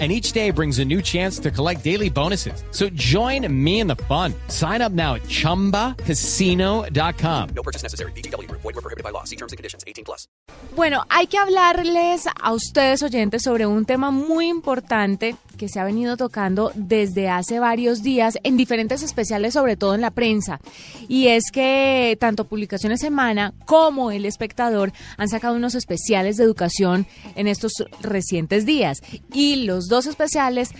and each day brings a new chance to collect daily bonuses. So join me in the fun. Sign up now at ChumbaCasino.com. No purchase necessary. BGW. Void were prohibited by law. See terms and conditions. 18 plus. Bueno, hay que hablarles a ustedes oyentes sobre un tema muy importante que se ha venido tocando desde hace varios días en diferentes especiales, sobre todo en la prensa. Y es que tanto Publicaciones Semana como El Espectador han sacado unos especiales de educación en estos recientes días. Y los dos especiales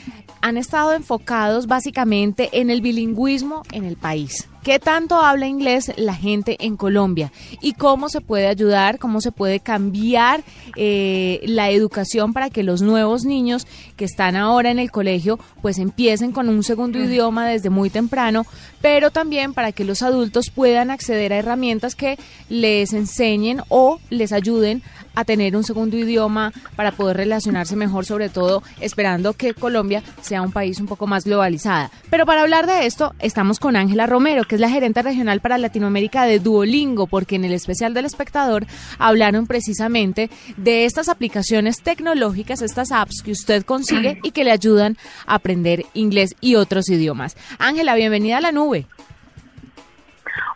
han estado enfocados básicamente en el bilingüismo en el país. ¿Qué tanto habla inglés la gente en Colombia? ¿Y cómo se puede ayudar, cómo se puede cambiar eh, la educación para que los nuevos niños que están ahora en el colegio pues empiecen con un segundo idioma desde muy temprano, pero también para que los adultos puedan acceder a herramientas que les enseñen o les ayuden a tener un segundo idioma para poder relacionarse mejor, sobre todo esperando que Colombia sea un país un poco más globalizada. Pero para hablar de esto, estamos con Ángela Romero, que es la gerente regional para Latinoamérica de Duolingo, porque en el especial del espectador hablaron precisamente de estas aplicaciones tecnológicas, estas apps que usted consigue y que le ayudan a aprender inglés y otros idiomas. Ángela, bienvenida a la nube.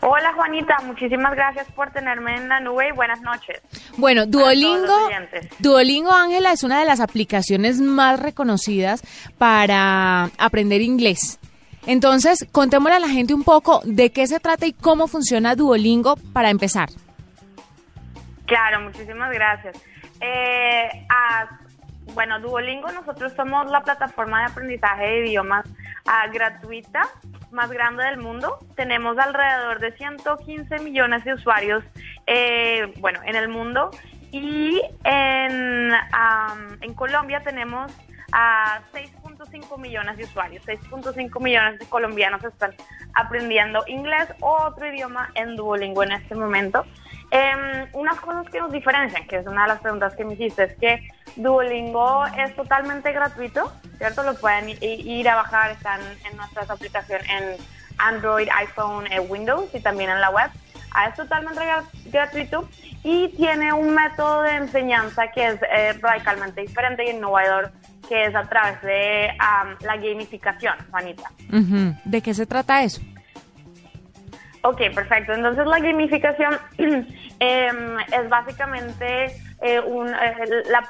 Hola Juanita, muchísimas gracias por tenerme en la nube y buenas noches. Bueno, Duolingo, Duolingo Ángela es una de las aplicaciones más reconocidas para aprender inglés. Entonces, contémosle a la gente un poco de qué se trata y cómo funciona Duolingo para empezar. Claro, muchísimas gracias. Eh, bueno, Duolingo, nosotros somos la plataforma de aprendizaje de idiomas ah, gratuita más grande del mundo. Tenemos alrededor de 115 millones de usuarios, eh, bueno, en el mundo. Y en, en Colombia tenemos a 6.5 millones de usuarios. 6.5 millones de colombianos están aprendiendo inglés o otro idioma en Duolingo en este momento. Eh, unas cosas que nos diferencian, que es una de las preguntas que me hiciste, es que Duolingo es totalmente gratuito, ¿cierto? Lo pueden ir a bajar, están en nuestras aplicaciones en Android, iPhone, eh, Windows y también en la web. Ah, es totalmente gratuito y tiene un método de enseñanza que es eh, radicalmente diferente y innovador, que es a través de la gamificación, Juanita. ¿De qué se trata eso? Ok, perfecto. Entonces la gamificación em, es básicamente eh, eh, la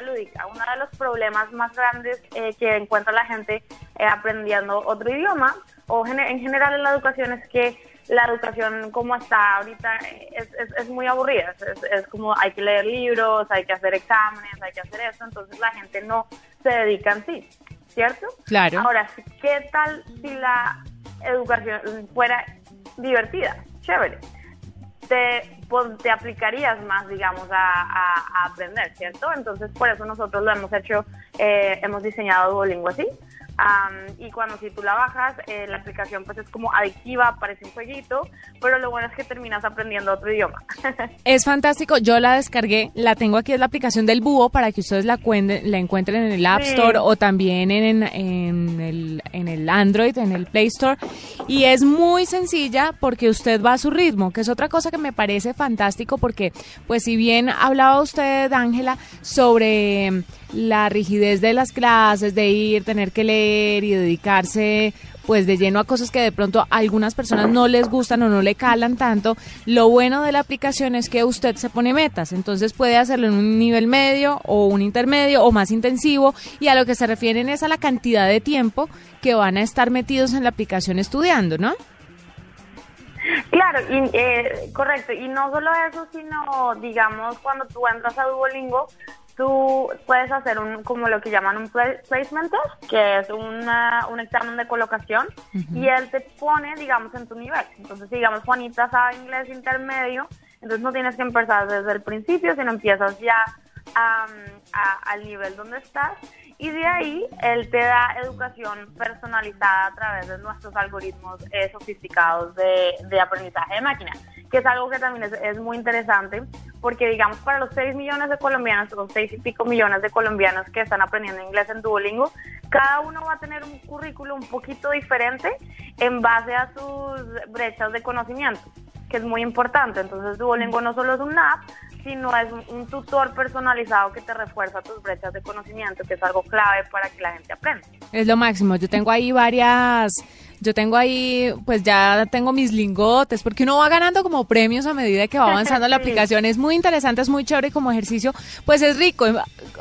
lúdica. Uno de los problemas más grandes eh, que encuentra la gente aprendiendo otro idioma o en general en la educación es que la educación como está ahorita es, es, muy aburrida. Es, como hay que leer libros, hay que hacer exámenes, hay que hacer eso. Entonces la gente no se dedica en sí, ¿cierto? Claro. Ahora, ¿qué tal si la educación fuera divertida, chévere. Te, pues, te aplicarías más, digamos, a, aprender, ¿cierto? Entonces, por eso nosotros lo hemos hecho, eh, hemos diseñado Duolingo así y cuando si tú la bajas, eh, la aplicación pues es como adictiva, parece un jueguito, pero lo bueno es que terminas aprendiendo otro idioma. es fantástico, yo la descargué, la tengo aquí, es la aplicación del búho para que ustedes la, la encuentren en el App Store o también en, en, el, en el Android, en el Play Store. Y es muy sencilla porque usted va a su ritmo, que es otra cosa que me parece fantástico porque, pues si bien hablaba usted, Ángela, sobre la rigidez de las clases, de ir, tener que leer y dedicarse pues de lleno a cosas que de pronto a algunas personas no les gustan o no le calan tanto, lo bueno de la aplicación es que usted se pone metas, entonces puede hacerlo en un nivel medio o un intermedio o más intensivo y a lo que se refieren es a la cantidad de tiempo que van a estar metidos en la aplicación estudiando, ¿no? Claro, y, eh, correcto. Y no solo eso, sino, digamos, cuando tú entras a Duolingo, tú puedes hacer un como lo que llaman un placement test, que es una, un examen de colocación, y él te pone, digamos, en tu nivel. Entonces, digamos, Juanita sabe inglés intermedio, entonces no tienes que empezar desde el principio, sino empiezas ya al nivel donde estás y de ahí él te da educación personalizada a través de nuestros algoritmos eh, sofisticados de, de, aprendizaje de máquina. que es algo que también es, muy interesante, porque digamos para los 6 millones de colombianos, o 6 y pico millones de colombianos que están aprendiendo inglés en Duolingo, cada uno va a tener un currículo un poquito diferente en base a sus brechas de conocimiento, que es muy importante. Entonces Duolingo no solo es un app, sino es un, tutor personalizado que te refuerza tus brechas de conocimiento, que es algo clave para que la gente aprenda. Es lo máximo. Yo tengo ahí varias yo tengo ahí, pues ya tengo mis lingotes, porque uno va ganando como premios a medida que va avanzando la aplicación. Es muy interesante, es muy chévere como ejercicio, pues es rico.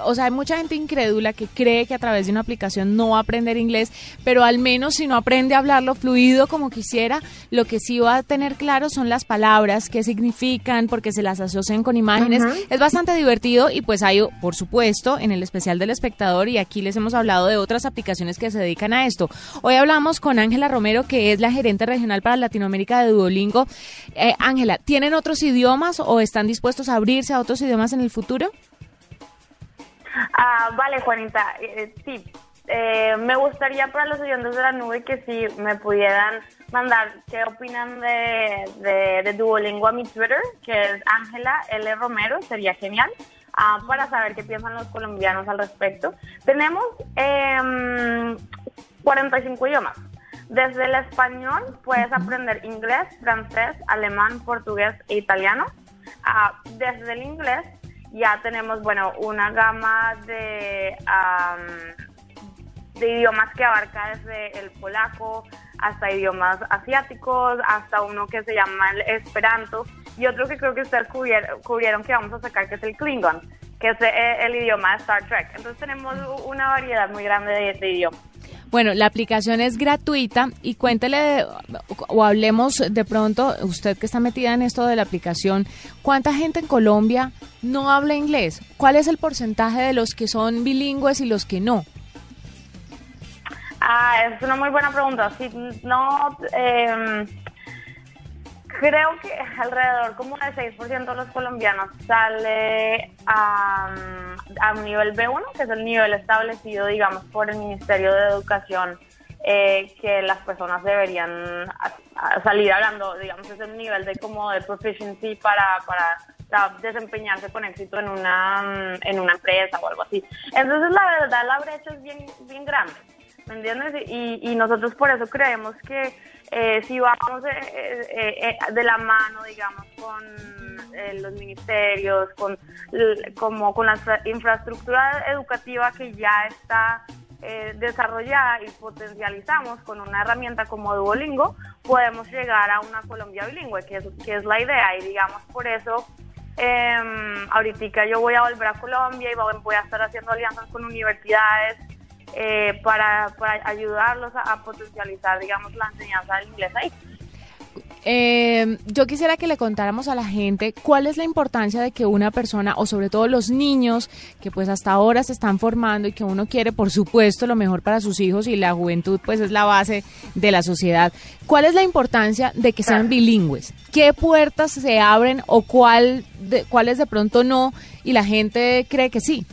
O sea, hay mucha gente incrédula que cree que a través de una aplicación no va a aprender inglés, pero al menos si no aprende a hablarlo fluido como quisiera, lo que sí va a tener claro son las palabras, qué significan, porque se las asocian con imágenes. Es bastante divertido y pues hay, por supuesto, en el especial del espectador y aquí les hemos hablado de otras aplicaciones que se dedican a esto. Hoy hablamos con Ángela Romero, que es la gerente regional para Latinoamérica de Duolingo. Eh, Ángela, ¿tienen otros idiomas o están dispuestos a abrirse a otros idiomas en el futuro? Ah, vale, Juanita, eh, sí. Eh, me gustaría para los oyentes de la nube que si me pudieran mandar qué opinan de, de, Duolingo a mi Twitter, que es Ángela L. Romero, sería genial. Ah, para saber qué piensan los colombianos al respecto. Tenemos 45 em, idiomas. Desde el español puedes aprender inglés, francés, alemán, portugués e italiano. Ah, desde el inglés ya tenemos, bueno, una gama de, de idiomas que abarca desde el polaco hasta idiomas asiáticos, hasta uno que se llama el esperanto y otro que creo que ustedes cubrieron, que vamos a sacar que es el klingon, que es eh, el, idioma de Star Trek. Entonces tenemos una variedad muy grande de idiomas. Bueno, la aplicación es gratuita y cuéntele o hablemos de pronto, usted que está metida en esto de la aplicación, ¿cuánta gente en Colombia no habla inglés? ¿Cuál es el porcentaje de los que son bilingües y los que no? Ah, es una muy buena pregunta. Si no, eh, Creo que alrededor como del 6% de los colombianos sale a, un nivel B1, que es el nivel establecido, digamos, por el Ministerio de Educación, eh, que las personas deberían salir hablando, digamos, es el nivel de como de proficiency para, para desempeñarse con éxito en una, en una empresa o algo así. Entonces, la verdad, la brecha es bien, bien grande, ¿me entiendes? Y, y nosotros por eso creemos que eh, si vamos eh, eh, de la mano, digamos, con los ministerios, con, como con la infraestructura educativa que ya está desarrollada y potencializamos con una herramienta como Duolingo, podemos llegar a una Colombia bilingüe, que es, que es la idea. Y digamos, por eso eh, ahorita yo voy a volver a Colombia y voy a estar haciendo alianzas con universidades eh, para, ayudarlos a, potencializar, digamos, la enseñanza del inglés ahí. Eh, yo quisiera que le contáramos a la gente cuál es la importancia de que una persona, o sobre todo los niños, que pues hasta ahora se están formando y que uno quiere, por supuesto, lo mejor para sus hijos y la juventud pues es la base de la sociedad. ¿Cuál es la importancia de que sean bilingües? ¿Qué puertas se abren o cuál de, cuáles de pronto no y la gente cree que sí?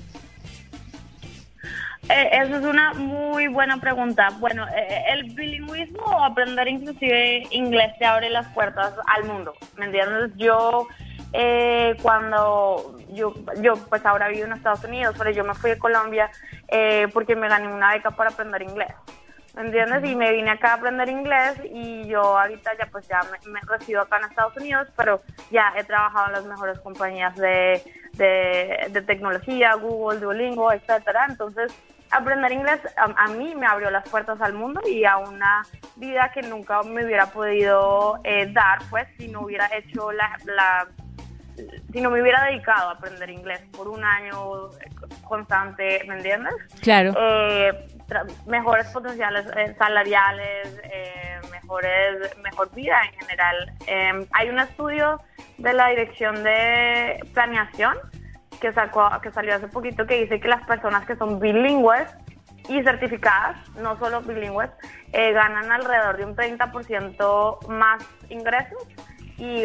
Eh, eso es una muy buena pregunta. Bueno, eh, el bilingüismo o aprender inclusive inglés te abre las puertas al mundo, ¿me entiendes? Yo eh, cuando yo, yo pues ahora vivo en Estados Unidos, pero yo me fui de Colombia porque me gané una beca para aprender inglés. ¿Me entiendes? Y me vine acá a aprender inglés y yo ahorita ya pues ya me, me resido acá en Estados Unidos, pero ya he trabajado en las mejores compañías de, de, de tecnología, Google, Duolingo, etcétera. Entonces, aprender inglés a, mí me abrió las puertas al mundo y a una vida que nunca me hubiera podido eh, dar, pues, si no hubiera hecho la, la, si no me hubiera dedicado a aprender inglés por un año constante, ¿me entiendes? Claro. Eh, mejores potenciales eh, salariales, mejores, mejor vida en general. Em, hay un estudio de la Dirección de Planeación que, sacó, que salió hace poquito que dice que las personas que son bilingües y certificadas, no solo bilingües, eh, ganan alrededor de un 30% más ingresos y,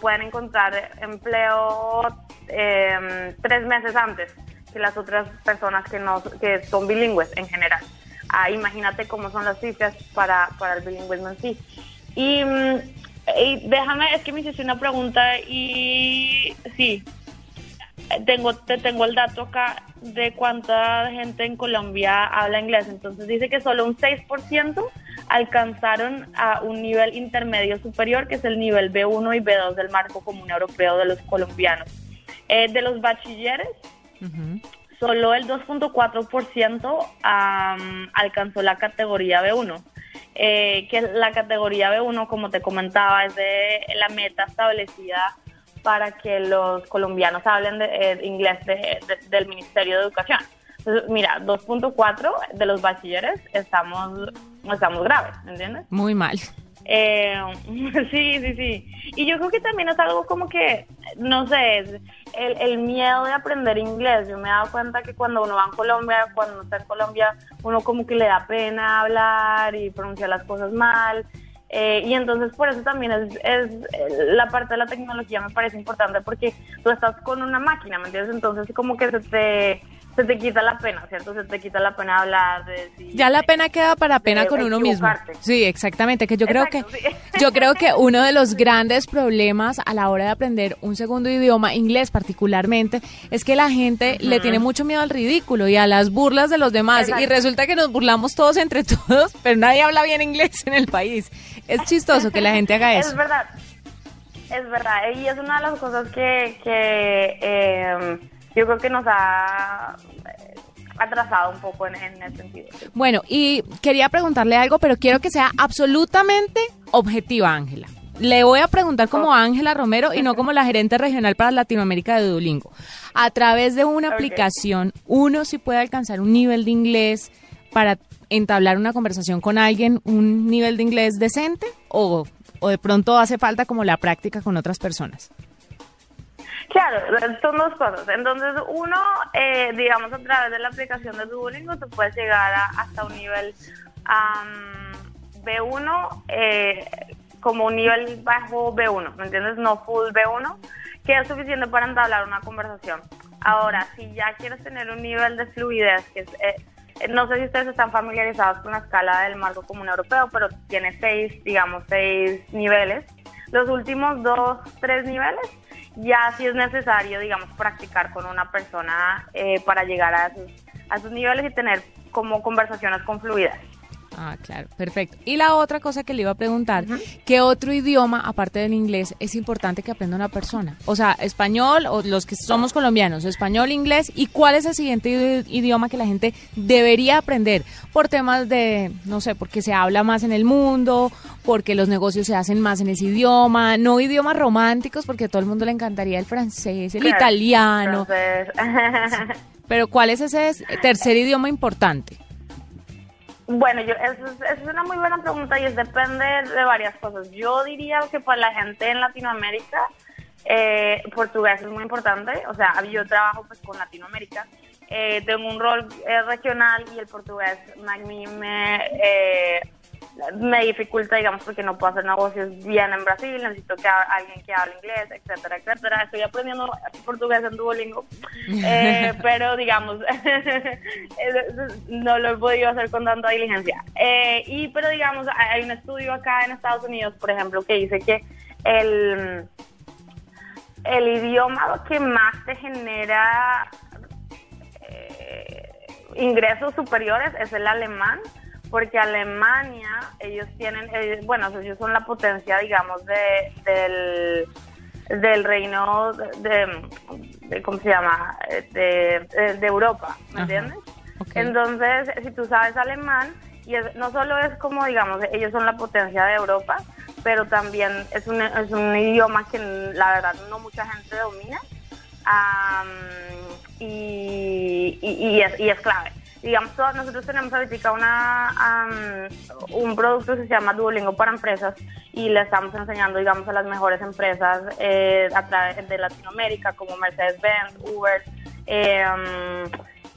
pueden encontrar empleo em, tres meses antes que las otras personas que, no, que son bilingües en general. Ah, imagínate cómo son las cifras para, para el bilingüismo en sí. Y mm, Y déjame, es que me hiciste una pregunta y sí, tengo, te tengo el dato acá de cuánta gente en Colombia habla inglés. Entonces dice que solo un 6% alcanzaron a un nivel intermedio superior, que es el nivel B1 y B2 del marco común europeo de los colombianos. Eh, de los bachilleres, solo el 2.4% alcanzó la categoría B1. Eh, que la categoría B1, como te comentaba, es de la meta establecida para que los colombianos hablen de, eh, inglés del Ministerio de Educación. Entonces, mira, 2.4 de los bachilleres estamos, estamos graves, ¿entiendes? Muy mal. Eh, sí, sí, sí. Y yo creo que también es algo como que, no sé, el, el, miedo de aprender inglés. Yo me he dado cuenta que cuando uno va a Colombia, cuando uno está en Colombia, uno como que le da pena hablar y pronunciar las cosas mal. Eh, y entonces por eso también es, es, la parte de la tecnología me parece importante porque tú estás con una máquina, ¿me entiendes? Entonces como que se te se te quita la pena, ¿cierto? Se te quita la pena hablar de Ya la pena queda para pena con uno mismo. Sí, exactamente, que yo creo que yo creo que uno de los grandes problemas a la hora de aprender un segundo idioma, inglés particularmente, es que la gente le tiene mucho miedo al ridículo y a las burlas de los demás y resulta que nos burlamos todos entre todos, pero nadie habla bien inglés en el país. Es chistoso que la gente haga eso. Es verdad. Es verdad, y es una de las cosas que, que eh, yo creo que nos ha eh, atrasado un poco en, en ese sentido. Bueno, y quería preguntarle algo, pero quiero que sea absolutamente objetiva, Ángela. Le voy a preguntar como Ángela Romero y no como la gerente regional para Latinoamérica de Duolingo. A través de una aplicación, uno sí puede alcanzar un nivel de inglés para entablar una conversación con alguien, un nivel de inglés decente o, o de pronto hace falta como la práctica con otras personas. Claro, son dos cosas. Entonces, uno, eh, digamos, a través de la aplicación de Duolingo, tú puedes llegar hasta un nivel B1, eh, como un nivel bajo B1, ¿me entiendes? No full B1, que es suficiente para entablar una conversación. Ahora, si ya quieres tener un nivel de fluidez, que es, eh, no sé si ustedes están familiarizados con la escala del marco común europeo, pero tiene seis, digamos, seis niveles. Los últimos dos, tres niveles ya si es necesario, digamos, practicar con una persona eh, para llegar a esos, a esos niveles y tener como conversaciones con fluidez. Ah, claro, perfecto. Y la otra cosa que le iba a preguntar, ¿qué otro idioma, aparte del inglés, es importante que aprenda una persona? O sea, español, o los que somos colombianos, español, inglés, ¿y cuál es el siguiente idioma que la gente debería aprender? Por temas de, no sé, porque se habla más en el mundo, porque los negocios se hacen más en ese idioma, no idiomas románticos, porque a todo el mundo le encantaría el francés, el italiano. Pero ¿cuál es ese tercer idioma importante? Bueno, yo, eso es, es, una muy buena pregunta y es depende de varias cosas. Yo diría que para la gente en Latinoamérica, eh, portugués es muy importante. O sea, yo trabajo pues con Latinoamérica. Eh, tengo un rol eh, regional y el portugués a mí me, me dificulta, digamos, porque no puedo hacer negocios bien en Brasil, necesito que alguien que hable inglés, etcétera, etcétera. Estoy aprendiendo portugués en Duolingo, eh, pero digamos, no lo he podido hacer con tanta diligencia. Eh, y, pero digamos, hay un estudio acá en Estados Unidos, por ejemplo, que dice que el, el idioma que más te genera eh, ingresos superiores es el alemán porque Alemania, ellos tienen, eh, bueno, ellos son la potencia, digamos, de, del, del reino de, ¿cómo se llama?, de, de Europa, ¿me entiendes? Entonces, si tú sabes alemán, y no solo es como, digamos, ellos son la potencia de Europa, pero también es un, es un idioma que la verdad no mucha gente domina y, y, es, y es clave digamos, nosotros tenemos ahorita una, un producto que se llama Duolingo para empresas y le estamos enseñando, digamos, a las mejores empresas eh, a través de Latinoamérica como Mercedes-Benz, Uber. Em,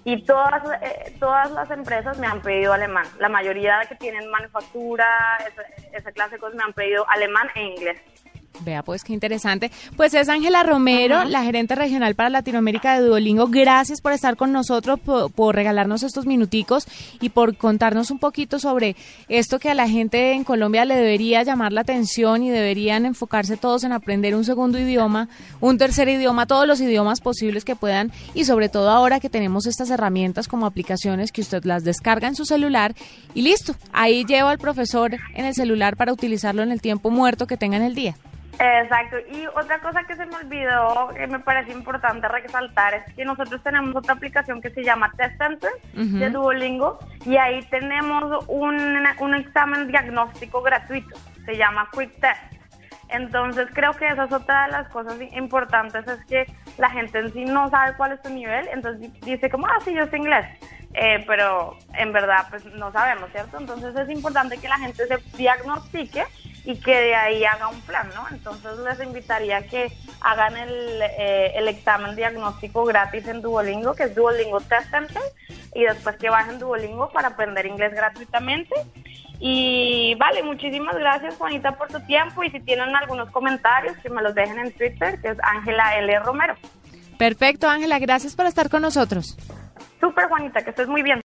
y todas, eh, todas las empresas me han pedido alemán. La mayoría que tienen manufactura, de cosas, me han pedido alemán e inglés. Vea, pues qué interesante. Pues es Ángela Romero, la gerente regional para Latinoamérica de Duolingo. Gracias por estar con nosotros, por, regalarnos estos minuticos y por contarnos un poquito sobre esto que a la gente en Colombia le debería llamar la atención y deberían enfocarse todos en aprender un segundo idioma, un tercer idioma, todos los idiomas posibles que puedan y sobre todo ahora que tenemos estas herramientas como aplicaciones que usted las descarga en su celular y listo, ahí lleva al profesor en el celular para utilizarlo en el tiempo muerto que tenga en el día. Exacto. Y otra cosa que se me olvidó, que me parece importante resaltar, es que nosotros tenemos otra aplicación que se llama Test Center de Duolingo y ahí tenemos un, un examen diagnóstico gratuito. Se llama Quick Test. Entonces creo que esa es otra de las cosas importantes, es que la gente en sí no sabe cuál es su nivel, entonces dice como, ah, sí, yo sé inglés, eh, pero en verdad pues no sabemos, ¿cierto? Entonces es importante que la gente se diagnostique y que de ahí haga un plan, ¿no? Entonces les invitaría a que hagan el, eh, el examen diagnóstico gratis en Duolingo, que es Duolingo Test Center, y después que bajen Duolingo para aprender inglés gratuitamente. Y vale, muchísimas gracias Juanita por tu tiempo y si tienen algunos comentarios que me los dejen en Twitter, que es Ángela L. Romero. Perfecto, Ángela, gracias por estar con nosotros. Súper Juanita, que estés muy bien.